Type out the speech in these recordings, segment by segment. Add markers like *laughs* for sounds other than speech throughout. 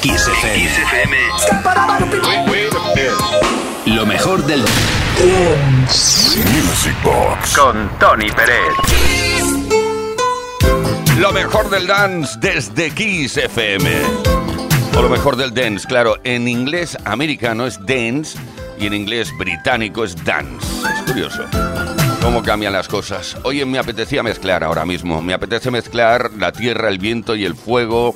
Kiss FM. Lo mejor del Music Box con Tony Pérez. Lo mejor del dance desde Kiss FM. O lo mejor del dance, claro, en inglés americano es dance y en inglés británico es dance. Es curioso cómo cambian las cosas. Oye, me apetecía mezclar ahora mismo. Me apetece mezclar la tierra, el viento y el fuego.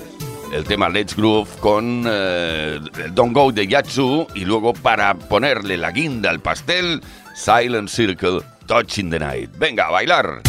El tema Let's Groove con eh, Don't Go de Yatsu y luego para ponerle la guinda al pastel, Silent Circle, Touching the Night. Venga, a bailar.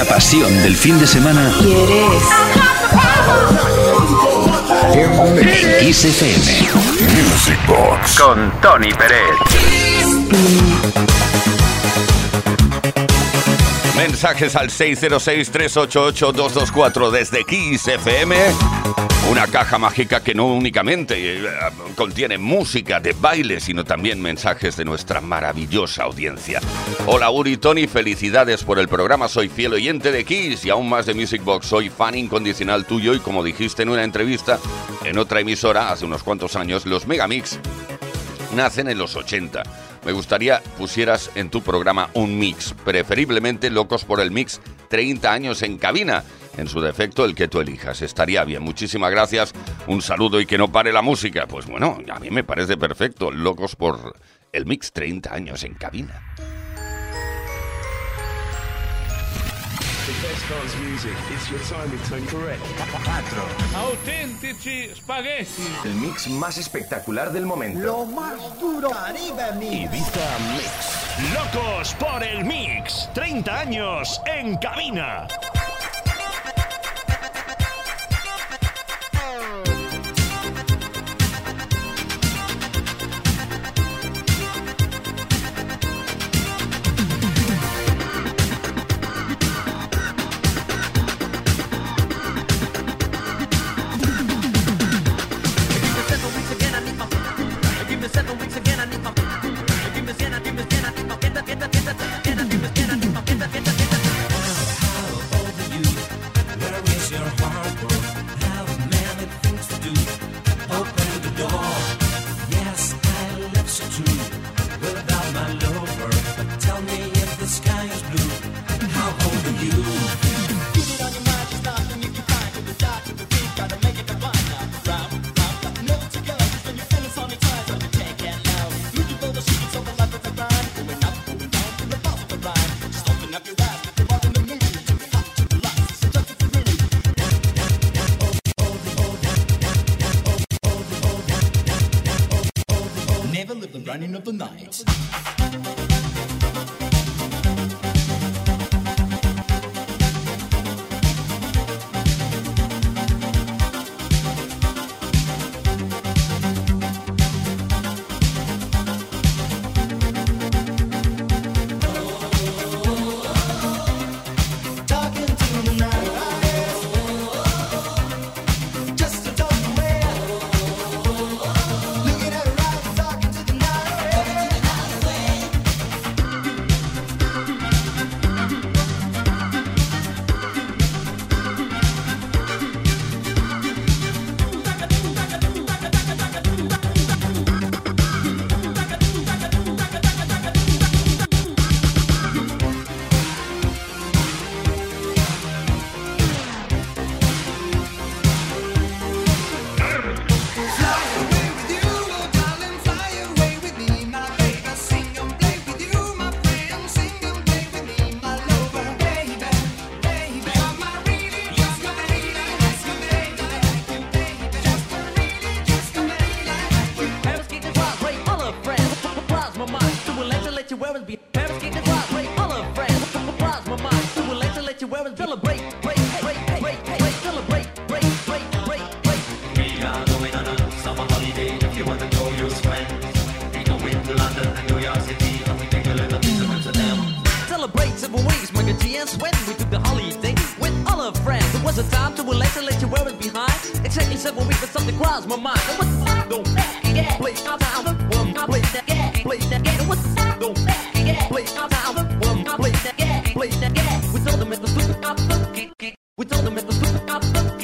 La pasión del fin de semana. ¿Quieres? En Kiss FM. Music Box. Con Tony Pérez. Mensajes al 606-388-224 desde Kiss FM. Una caja mágica que no únicamente eh, contiene música de baile, sino también mensajes de nuestra maravillosa audiencia. Hola Uri Tony, felicidades por el programa. Soy fiel oyente de Kiss y aún más de Music Box. Soy fan incondicional tuyo y como dijiste en una entrevista en otra emisora hace unos cuantos años, los Megamix nacen en los 80. Me gustaría pusieras en tu programa un mix, preferiblemente Locos por el Mix 30 años en cabina. En su defecto, el que tú elijas. Estaría bien. Muchísimas gracias. Un saludo y que no pare la música. Pues bueno, a mí me parece perfecto. Locos por el Mix 30 años en cabina. Dance music. It's your timing tone correct. Autentici spaghetti. El mix más espectacular del momento. Lo más duro, Caribe Mix. Ibiza Mix. Locos por el Mix. 30 años en cabina.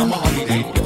summer holiday.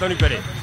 Don't Pérez.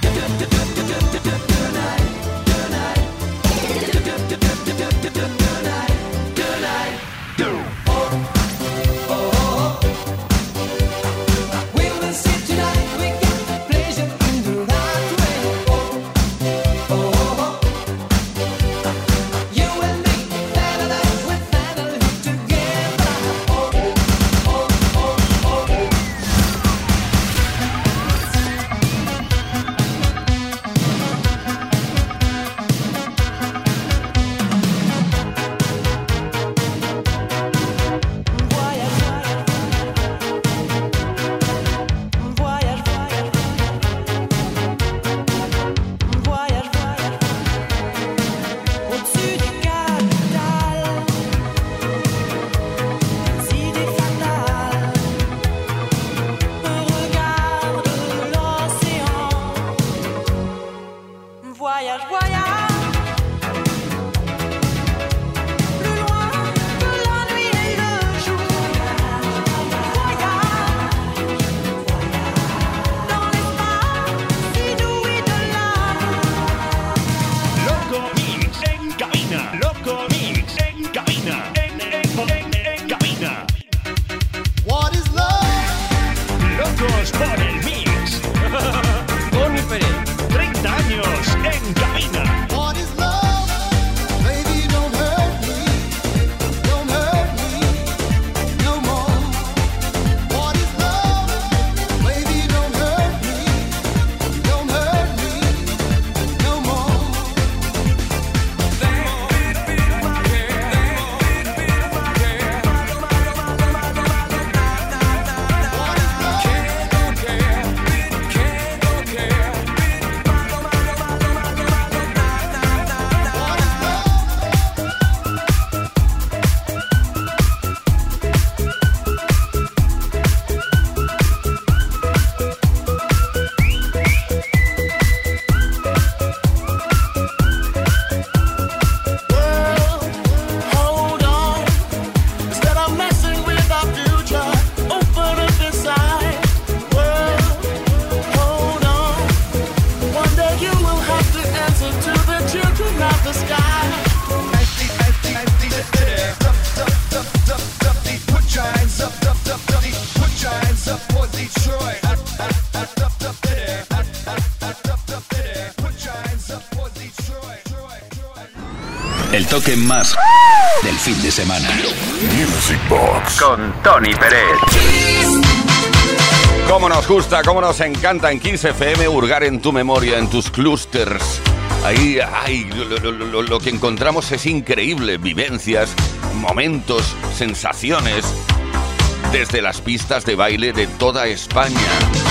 más del fin de semana. Music Box con Tony Pérez. Cómo nos gusta, cómo nos encanta en 15FM hurgar en tu memoria, en tus clusters. Ahí, ay, lo, que encontramos es increíble. Vivencias, momentos, sensaciones. Desde las pistas de baile de toda España.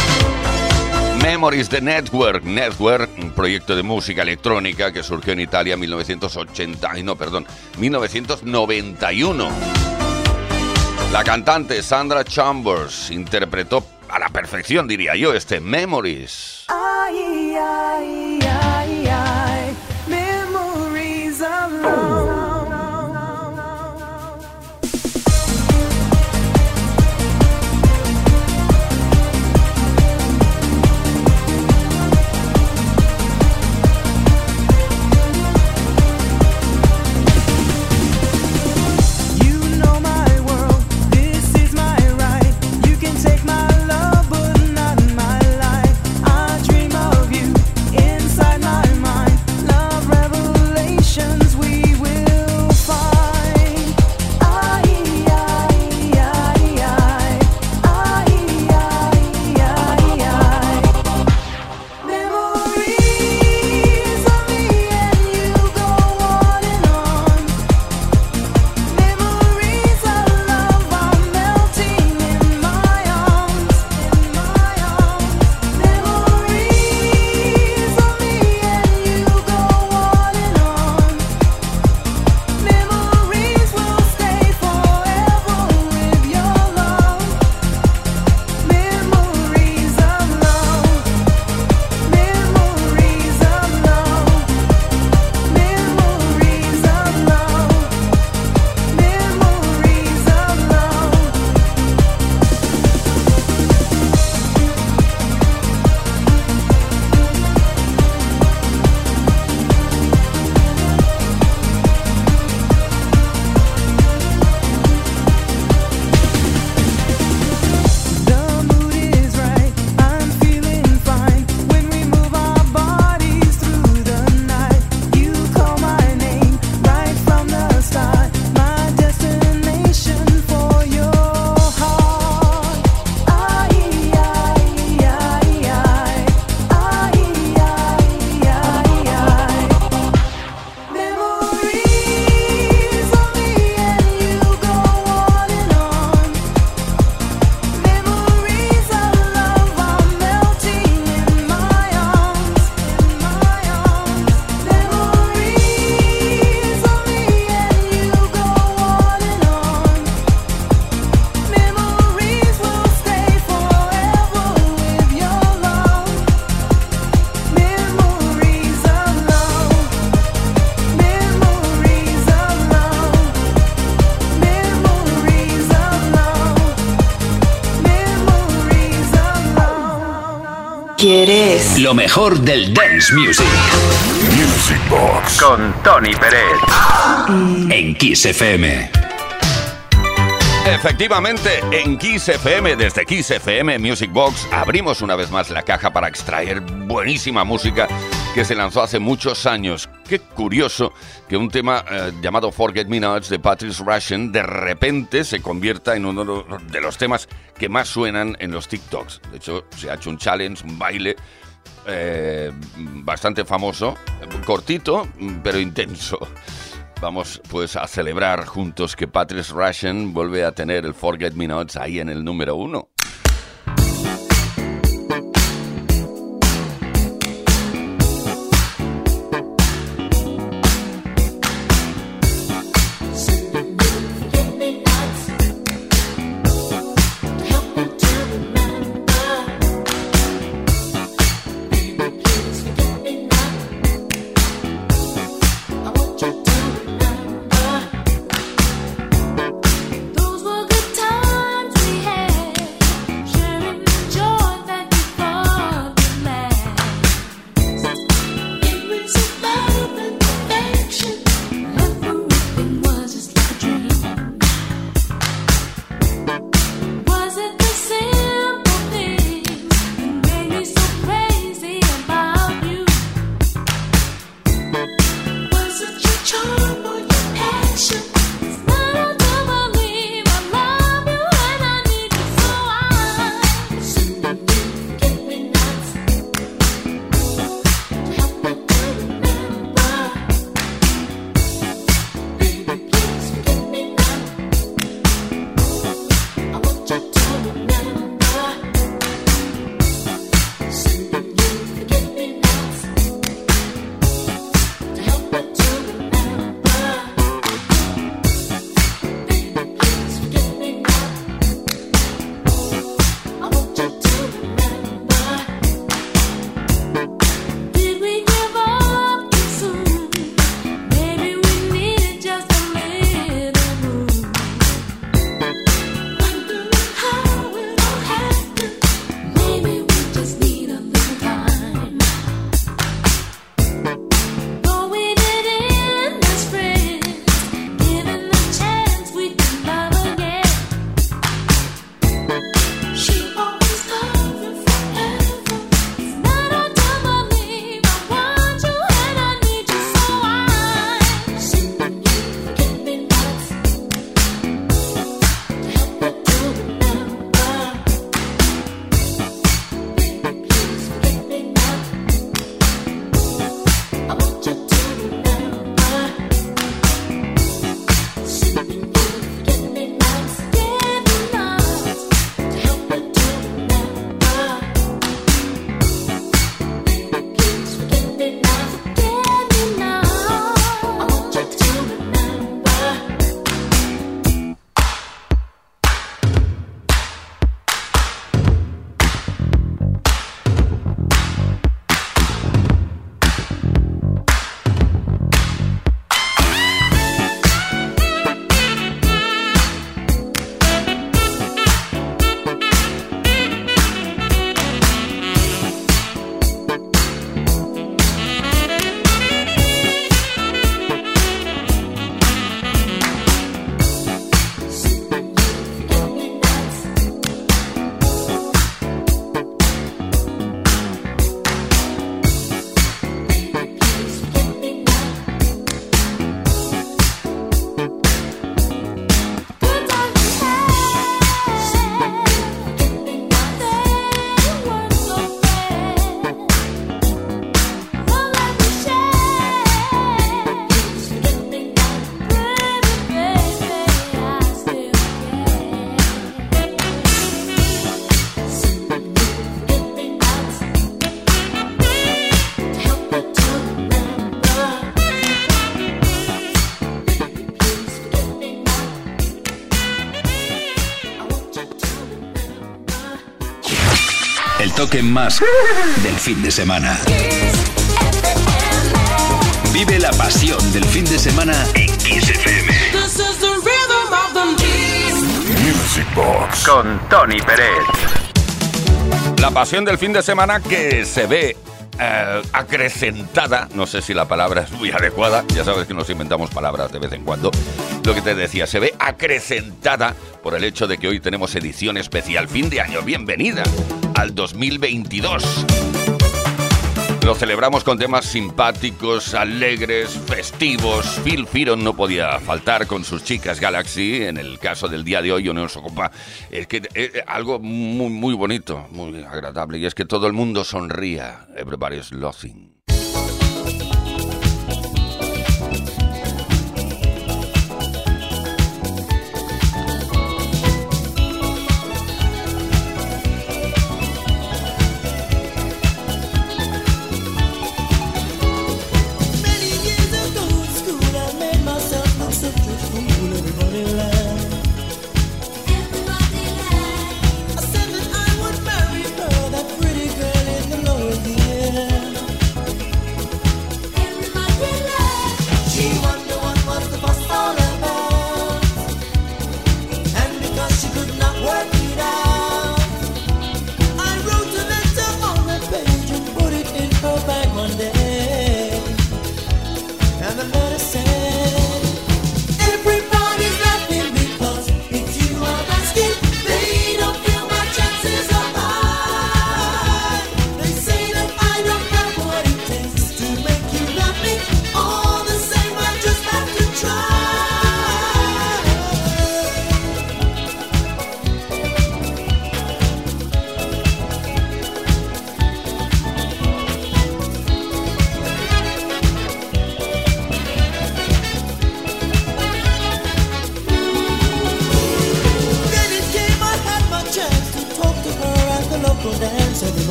Memories the Network. Network, un proyecto de música electrónica que surgió en Italia en 1980, ay no, perdón, 1991. La cantante Sandra Chambers interpretó a la perfección, diría yo, este Memories. Lo mejor del dance music. Music Box. Con Tony Pérez. En Kiss FM. Efectivamente, en Kiss FM, desde Kiss FM Music Box, abrimos una vez más la caja para extraer buenísima música que se lanzó hace muchos años. Qué curioso que un tema eh, llamado Forget Me Nots de Patrice Russian de repente se convierta en uno de los temas que más suenan en los TikToks. De hecho, se ha hecho un challenge, un baile eh, bastante famoso, cortito, pero intenso. Vamos pues a celebrar juntos que Patrice Russian vuelve a tener el Forget Me Nots ahí en el número uno. más del fin de semana. Vive la pasión del fin de semana en Music Box con Tony Pérez. La pasión del fin de semana que se ve eh, acrecentada, no sé si la palabra es muy adecuada, ya sabes que nos inventamos palabras de vez en cuando, lo que te decía, se ve acrecentada por el hecho de que hoy tenemos edición especial fin de año, bienvenida al 2022. Lo celebramos con temas simpáticos, alegres, festivos. Phil Firon no podía faltar con sus chicas Galaxy. En el caso del día de hoy, nos ocupa. Es que eh, eh, algo muy, muy bonito, muy agradable. Y es que todo el mundo sonría. Everybody's laughing.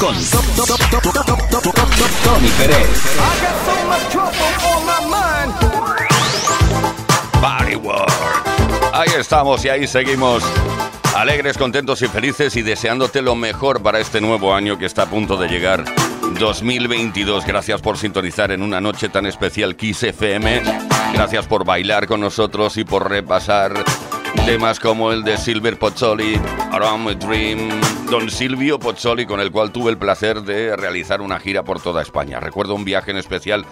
con Tony Pérez. Body World. Ahí estamos y ahí seguimos. Alegres, contentos y felices y deseándote lo mejor para este nuevo año que está a punto de llegar. 2022. Gracias por sintonizar en una noche tan especial Kiss FM. Gracias por bailar con nosotros y por repasar temas como el de Silver Pozzoli, Around a Dream, Don Silvio Pozzoli, con el cual tuve el placer de realizar una gira por toda España. Recuerdo un viaje en especial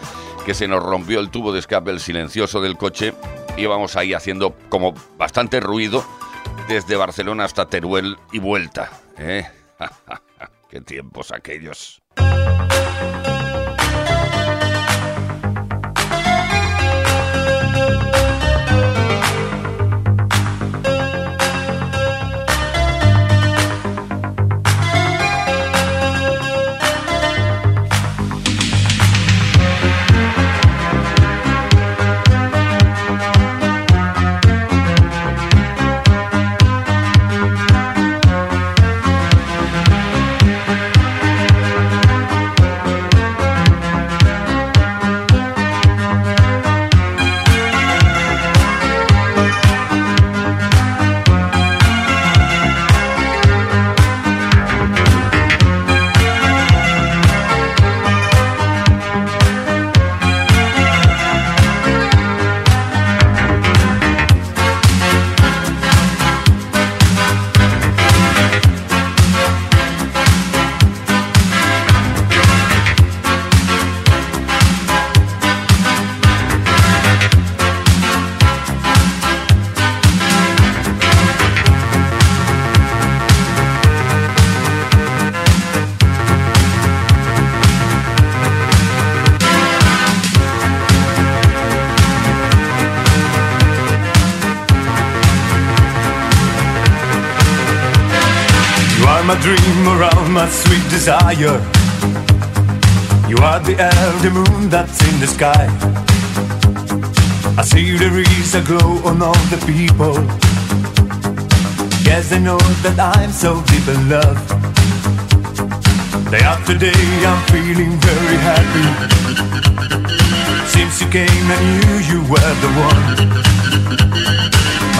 que se nos rompió el tubo de escape, el silencioso del coche. Íbamos ahí haciendo como bastante ruido desde Barcelona hasta Teruel y vuelta. ¿eh? *laughs* ¡Qué tiempos aquellos! My dream around my sweet desire. You are the the moon that's in the sky. I see there is a glow on all the people. Yes, I know that I'm so deep in love. Day after day, I'm feeling very happy. Since you came, I knew you were the one.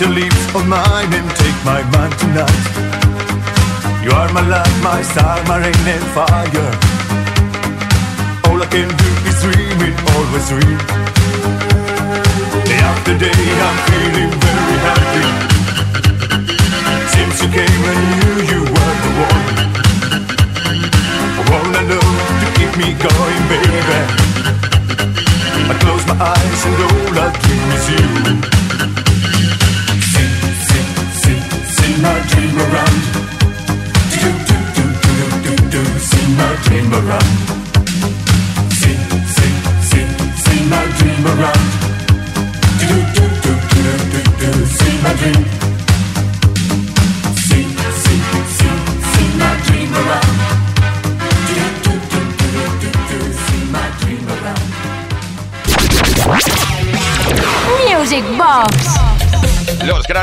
Your lips on mine and take my mind tonight. You are my light, my star, my rain and fire. All I can do is dream it, always dream. Day after day, I'm feeling very happy.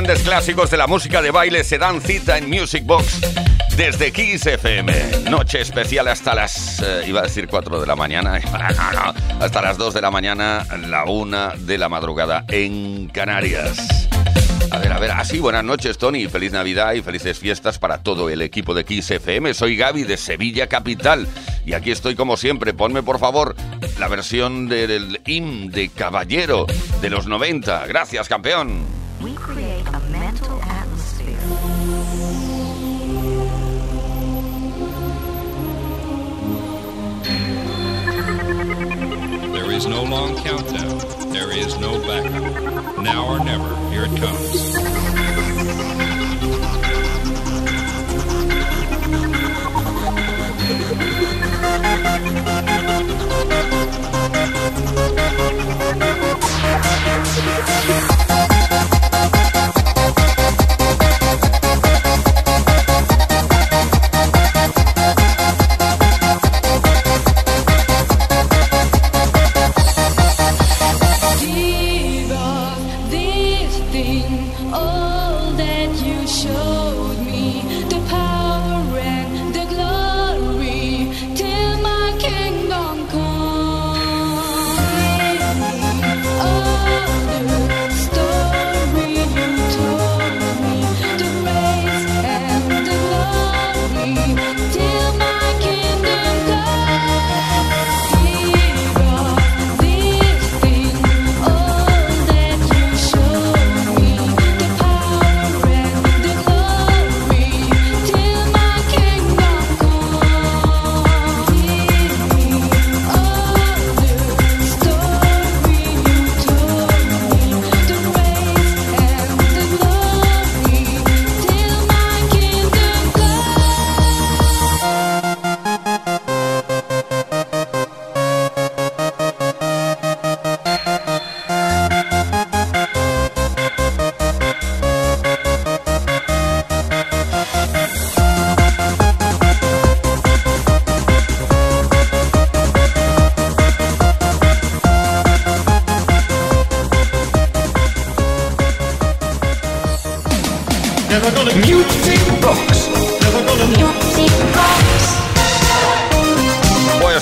Grandes clásicos de la música de baile se dan cita en Music Box desde Kiss FM. Noche especial hasta las, eh, iba a decir 4 de la mañana, *laughs* hasta las 2 de la mañana, la 1 de la madrugada en Canarias. A ver, a ver, así, buenas noches Tony, feliz Navidad y felices fiestas para todo el equipo de Kiss FM. Soy Gaby de Sevilla Capital y aquí estoy como siempre. Ponme por favor la versión del himn de Caballero de los 90. Gracias, campeón. We create a mental atmosphere. There is no long countdown. There is no backup. Now or never, here it comes.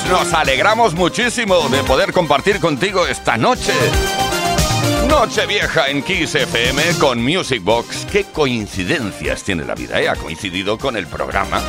Nos alegramos muchísimo de poder compartir contigo esta noche. Noche vieja en Kiss FM con Music Box. Qué coincidencias tiene la vida, ¿eh? Ha coincidido con el programa.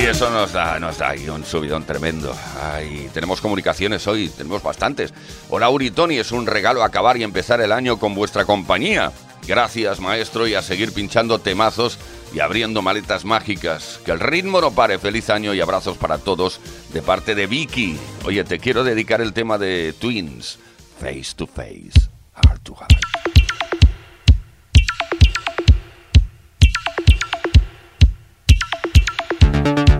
Y eso nos da, nos da ahí un subidón tremendo. Ay, tenemos comunicaciones hoy, tenemos bastantes. Hola Uri Tony, es un regalo acabar y empezar el año con vuestra compañía. Gracias, maestro, y a seguir pinchando temazos y abriendo maletas mágicas. Que el ritmo no pare. Feliz año y abrazos para todos de parte de Vicky. Oye, te quiero dedicar el tema de Twins, Face to Face, Heart to. Thought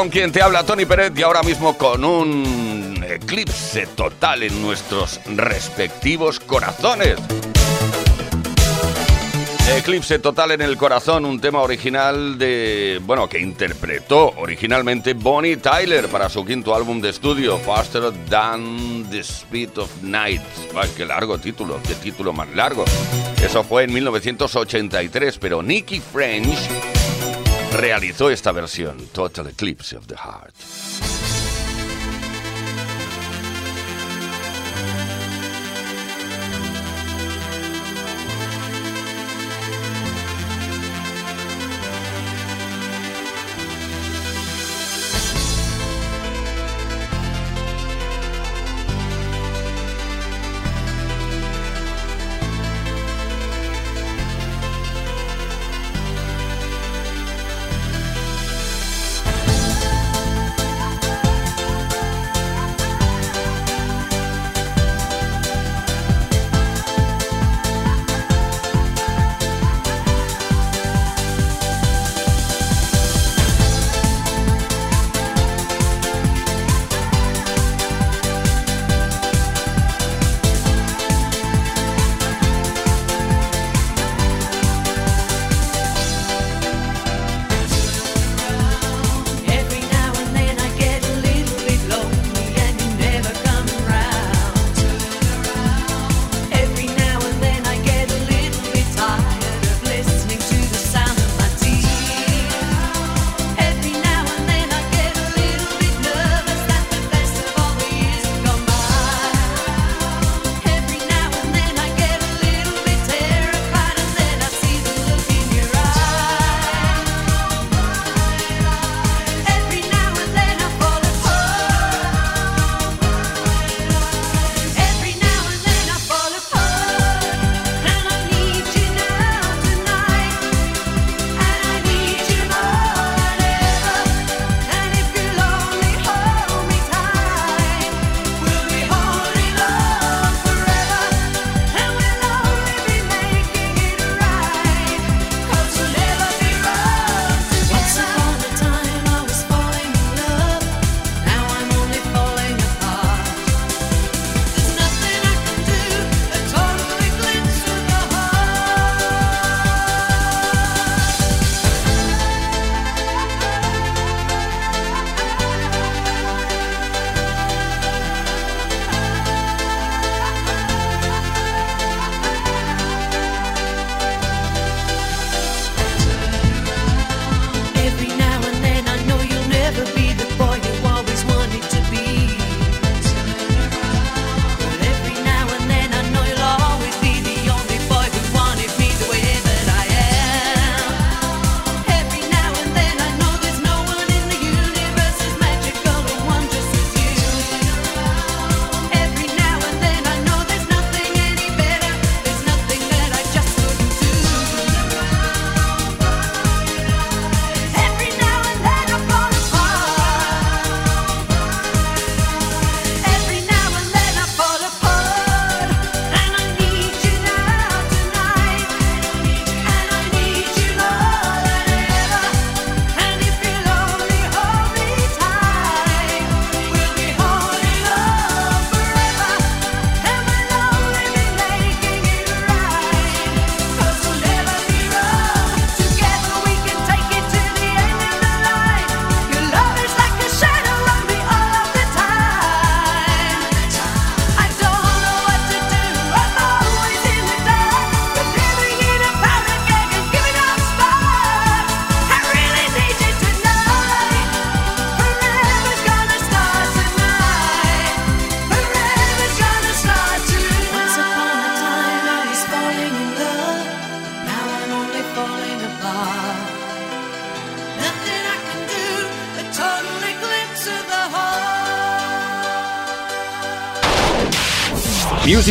con quien te habla Tony Pérez, y ahora mismo con un eclipse total en nuestros respectivos corazones. Eclipse total en el corazón, un tema original de, bueno, que interpretó originalmente Bonnie Tyler para su quinto álbum de estudio, Faster Than the Speed of Night. Ah, qué largo título, qué título más largo. Eso fue en 1983, pero Nicky French realizó esta versión, Total Eclipse of the Heart.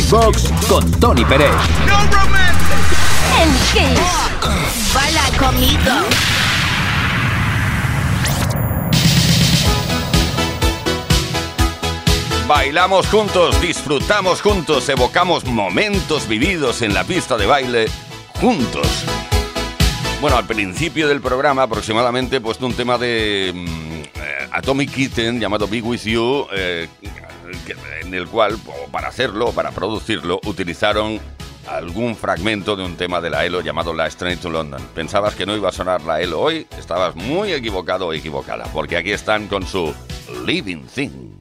Box con Tony Pérez. En Kiss. Baila conmigo. Bailamos juntos, disfrutamos juntos, evocamos momentos vividos en la pista de baile juntos. Bueno, al principio del programa aproximadamente he puesto un tema de mm, eh, Atomic Kitten llamado Be With You, eh, en el cual, para hacerlo, para producirlo, utilizaron algún fragmento de un tema de la ELO llamado Last Train to London. Pensabas que no iba a sonar la ELO hoy, estabas muy equivocado o equivocada, porque aquí están con su Living Thing.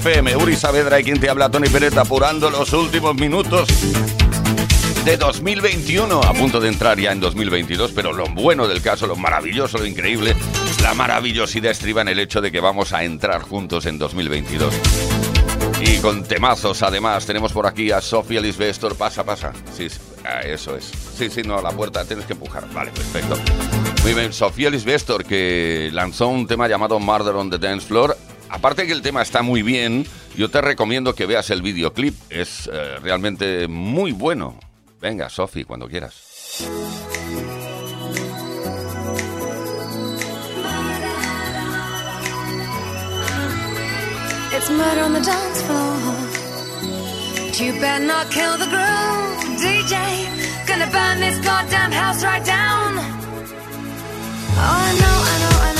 FM. Uri Saavedra y quien te habla, Tony Pérez, apurando los últimos minutos de 2021. A punto de entrar ya en 2022, pero lo bueno del caso, lo maravilloso, lo increíble, la maravillosidad estriba en el hecho de que vamos a entrar juntos en 2022. Y con temazos, además, tenemos por aquí a Sofía Lisbestor. Pasa, pasa. Sí, ah, eso es. Sí, sí, no, la puerta tienes que empujar. Vale, perfecto. Muy bien, Sofía Lisbestor, que lanzó un tema llamado Murder on the Dance Floor. Aparte que el tema está muy bien, yo te recomiendo que veas el videoclip. Es eh, realmente muy bueno. Venga, Sofi, cuando quieras. It's murder on the dance floor. You better not kill the groove, DJ. Gonna burn this goddamn house right down. Oh, I know, I know, I know.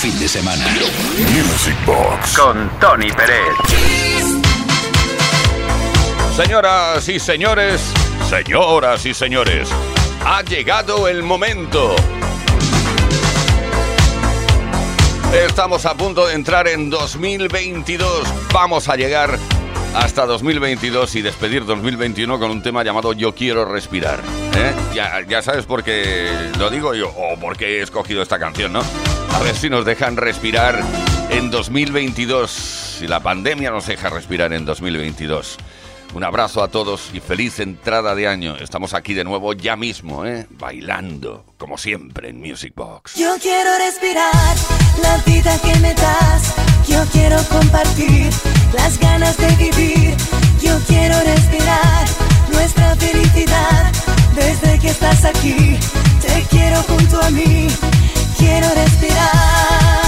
fin de semana. Music Box con Tony Pérez. Señoras y señores, señoras y señores, ha llegado el momento. Estamos a punto de entrar en 2022. Vamos a llegar hasta 2022 y despedir 2021 con un tema llamado Yo quiero respirar. ¿eh? Ya, ya, sabes por qué lo digo yo, o por qué he escogido esta canción, ¿no? A ver si nos dejan respirar en 2022, si la pandemia nos deja respirar en 2022. Un abrazo a todos y feliz entrada de año. Estamos aquí de nuevo ya mismo, ¿eh? Bailando, como siempre, en Music Box. Yo quiero respirar la vida que me das. Yo quiero compartir las ganas de vivir. Yo quiero respirar nuestra felicidad. Desde que estás aquí, te quiero junto a mí quiero respirar.